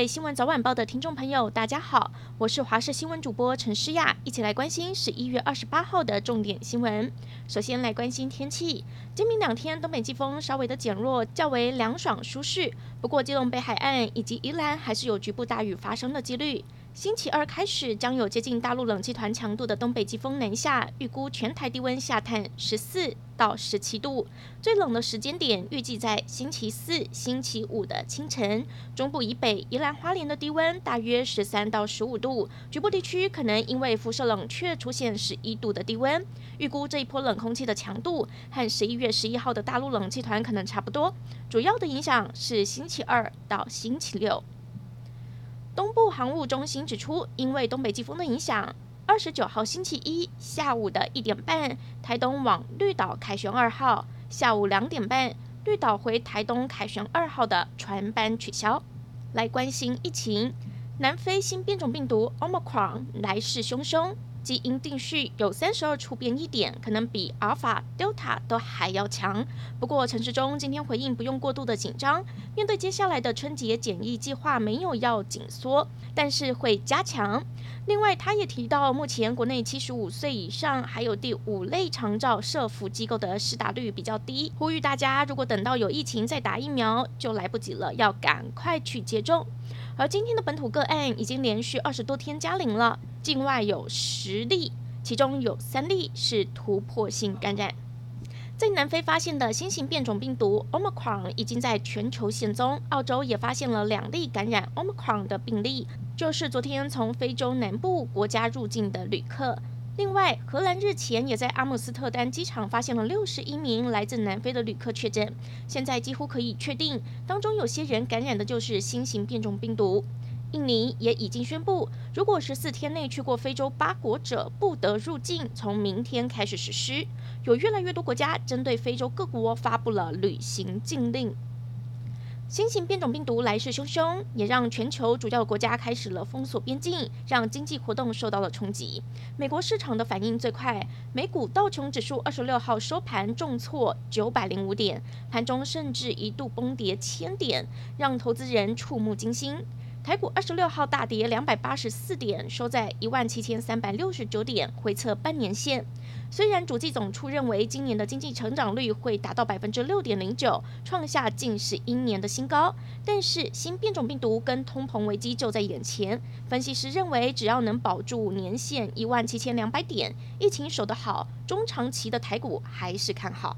位新闻早晚报的听众朋友，大家好，我是华视新闻主播陈诗雅，一起来关心十一月二十八号的重点新闻。首先来关心天气，今明两天东北季风稍微的减弱，较为凉爽舒适。不过基隆北海岸以及宜兰还是有局部大雨发生的几率。星期二开始将有接近大陆冷气团强度的东北季风南下，预估全台低温下探十四到十七度，最冷的时间点预计在星期四、星期五的清晨。中部以北、宜兰花莲的低温大约十三到十五度，局部地区可能因为辐射冷却出现十一度的低温。预估这一波冷空气的强度和十一月十一号的大陆冷气团可能差不多，主要的影响是星期二到星期六。东部航务中心指出，因为东北季风的影响，二十九号星期一下午的一点半，台东往绿岛凯旋二号；下午两点半，绿岛回台东凯旋二号的船班取消。来关心疫情，南非新变种病毒 Omicron 来势汹汹。基因定序有三十二处变异点，可能比阿尔法、德尔塔都还要强。不过陈时中今天回应，不用过度的紧张。面对接下来的春节检疫计划，没有要紧缩，但是会加强。另外，他也提到，目前国内七十五岁以上还有第五类长照社服机构的施打率比较低，呼吁大家如果等到有疫情再打疫苗就来不及了，要赶快去接种。而今天的本土个案已经连续二十多天加零了。境外有十例，其中有三例是突破性感染。在南非发现的新型变种病毒 Omicron 已经在全球现踪，澳洲也发现了两例感染 Omicron 的病例，就是昨天从非洲南部国家入境的旅客。另外，荷兰日前也在阿姆斯特丹机场发现了六十一名来自南非的旅客确诊，现在几乎可以确定，当中有些人感染的就是新型变种病毒。印尼也已经宣布，如果十四天内去过非洲八国者不得入境，从明天开始实施。有越来越多国家针对非洲各国发布了旅行禁令。新型变种病毒来势汹汹，也让全球主要国家开始了封锁边境，让经济活动受到了冲击。美国市场的反应最快，美股道琼指数二十六号收盘重挫九百零五点，盘中甚至一度崩跌千点，让投资人触目惊心。台股二十六号大跌两百八十四点，收在一万七千三百六十九点，回测半年线。虽然主计总处认为今年的经济成长率会达到百分之六点零九，创下近十一年的新高，但是新变种病毒跟通膨危机就在眼前。分析师认为，只要能保住年线一万七千两百点，疫情守得好，中长期的台股还是看好。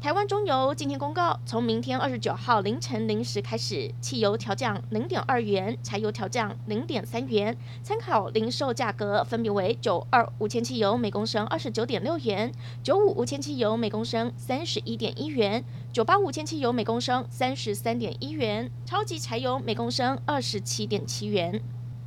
台湾中油今天公告，从明天二十九号凌晨零时开始，汽油调降零点二元，柴油调降零点三元。参考零售价格分别为：九二五千汽油每公升二十九点六元，九五五千汽油每公升三十一点一元，九八五千汽油每公升三十三点一元，超级柴油每公升二十七点七元。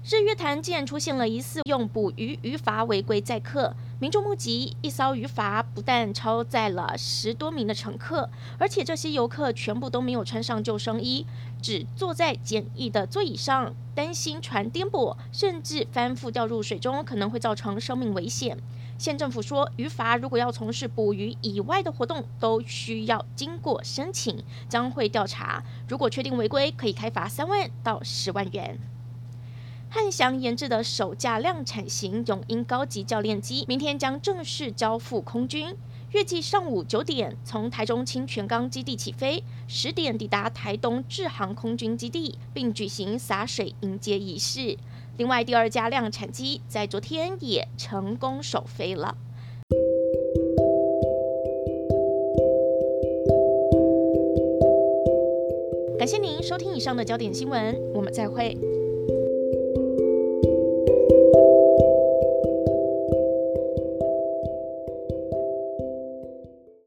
日月潭竟然出现了疑似用捕鱼渔筏违规载客，民众目击一艘渔筏不但超载了十多名的乘客，而且这些游客全部都没有穿上救生衣，只坐在简易的座椅上，担心船颠簸，甚至翻覆掉入水中，可能会造成生命危险。县政府说，渔筏如果要从事捕鱼以外的活动，都需要经过申请，将会调查，如果确定违规，可以开罚三万到十万元。汉翔研制的首架量产型永鹰高级教练机，明天将正式交付空军，预计上午九点从台中清泉岗基地起飞，十点抵达台东志航空军基地，并举行洒水迎接仪式。另外，第二架量产机在昨天也成功首飞了。感谢您收听以上的焦点新闻，我们再会。